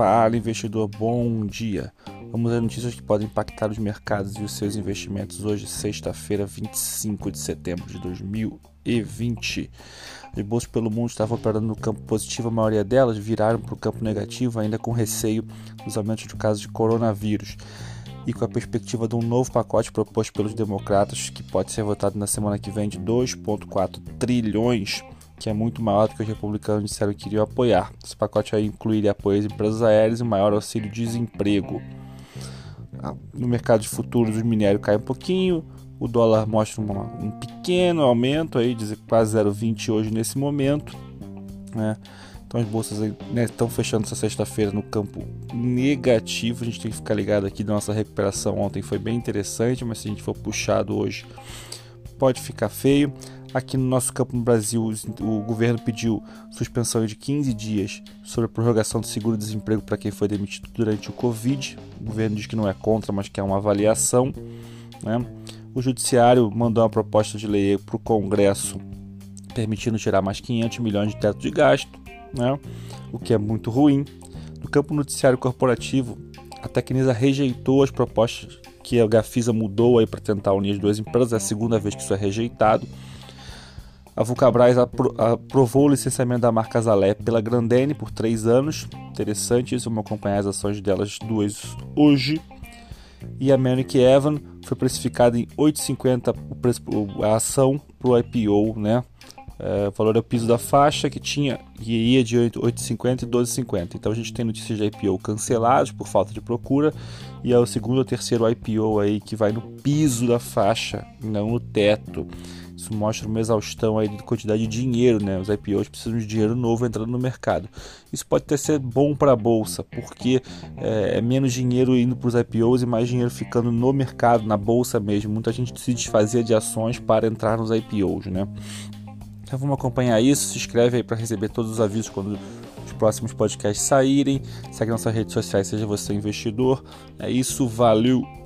Fala, investidor, bom dia. Vamos às notícias que podem impactar os mercados e os seus investimentos hoje, sexta-feira, 25 de setembro de 2020. As bolsas pelo mundo estavam operando no campo positivo, a maioria delas viraram para o campo negativo, ainda com receio dos aumentos de casos de coronavírus e com a perspectiva de um novo pacote proposto pelos democratas, que pode ser votado na semana que vem, de 2,4 trilhões que é muito maior do que os republicanos disseram que iriam apoiar. Esse pacote aí incluiria apoio às empresas aéreas e maior auxílio de desemprego. Ah, no mercado de futuros, o minério cai um pouquinho, o dólar mostra uma, um pequeno aumento, aí, quase 0,20 hoje nesse momento. Né? Então as bolsas né, estão fechando essa sexta-feira no campo negativo. A gente tem que ficar ligado aqui da nossa recuperação ontem foi bem interessante, mas se a gente for puxado hoje pode ficar feio. Aqui no nosso campo no Brasil, o governo pediu suspensão de 15 dias sobre a prorrogação do seguro-desemprego para quem foi demitido durante o Covid. O governo diz que não é contra, mas que é uma avaliação. Né? O Judiciário mandou uma proposta de lei para o Congresso permitindo tirar mais 500 milhões de teto de gasto, né? o que é muito ruim. No campo noticiário corporativo, a Tecnisa rejeitou as propostas que a Gafisa mudou aí para tentar unir as duas empresas, é a segunda vez que isso é rejeitado. A Vulcabras apro aprovou o licenciamento da marca Zalé pela Grandene por três anos. Interessante isso, vamos acompanhar as ações delas duas hoje. E a Manic Evan foi precificada em 8,50 a ação para o IPO, né? É, o valor é o piso da faixa que tinha e ia de 8,50 e 12,50. Então a gente tem notícias de IPO cancelados por falta de procura e é o segundo ou terceiro IPO aí que vai no piso da faixa, não no teto. Isso mostra uma exaustão aí de quantidade de dinheiro, né? Os IPOs precisam de dinheiro novo entrando no mercado. Isso pode até ser bom para a bolsa, porque é, é menos dinheiro indo para os IPOs e mais dinheiro ficando no mercado, na bolsa mesmo. Muita gente se desfazia de ações para entrar nos IPOs, né? Então vamos acompanhar isso. Se inscreve aí para receber todos os avisos quando os próximos podcasts saírem. Segue nossas redes sociais, seja você investidor. É isso, valeu!